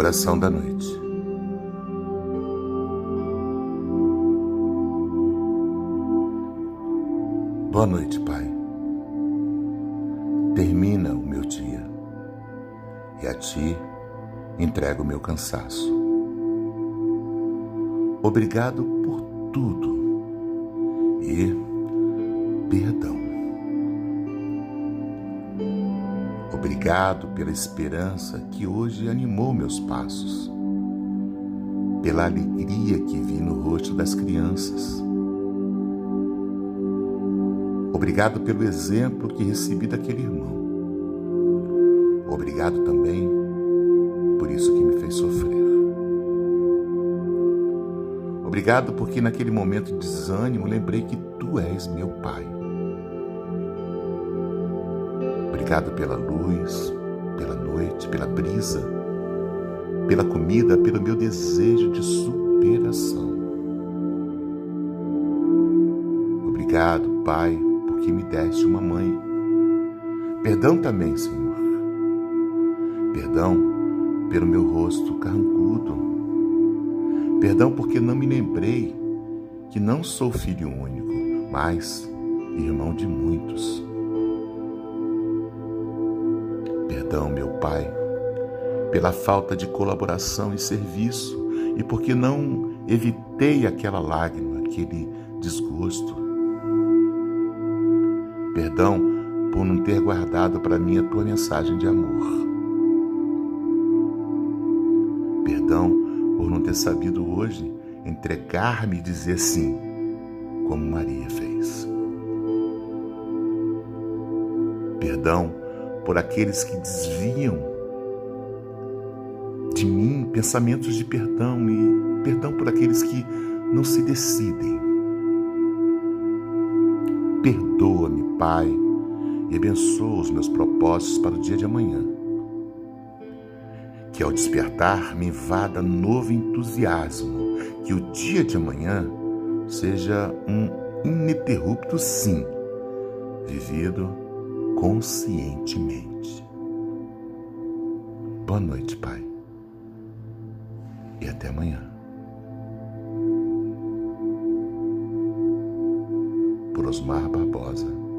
Oração da noite. Boa noite, Pai. Termina o meu dia e a Ti entrego o meu cansaço. Obrigado por tudo e perdão. Obrigado pela esperança que hoje animou meus passos, pela alegria que vi no rosto das crianças. Obrigado pelo exemplo que recebi daquele irmão. Obrigado também por isso que me fez sofrer. Obrigado porque naquele momento de desânimo lembrei que tu és meu Pai. Obrigado pela luz, pela noite, pela brisa, pela comida, pelo meu desejo de superação. Obrigado, Pai, porque me deste uma mãe. Perdão também, Senhor. Perdão pelo meu rosto carrancudo. Perdão porque não me lembrei que não sou filho único, mas irmão de muitos. Perdão, meu Pai, pela falta de colaboração e serviço e porque não evitei aquela lágrima, aquele desgosto. Perdão por não ter guardado para mim a tua mensagem de amor. Perdão por não ter sabido hoje entregar-me e dizer sim, como Maria fez. Perdão por aqueles que desviam de mim pensamentos de perdão e perdão por aqueles que não se decidem. Perdoa-me, Pai, e abençoa os meus propósitos para o dia de amanhã. Que ao despertar me invada novo entusiasmo, que o dia de amanhã seja um ininterrupto sim, vivido conscientemente. Boa noite, Pai, e até amanhã. Por Osmar Barbosa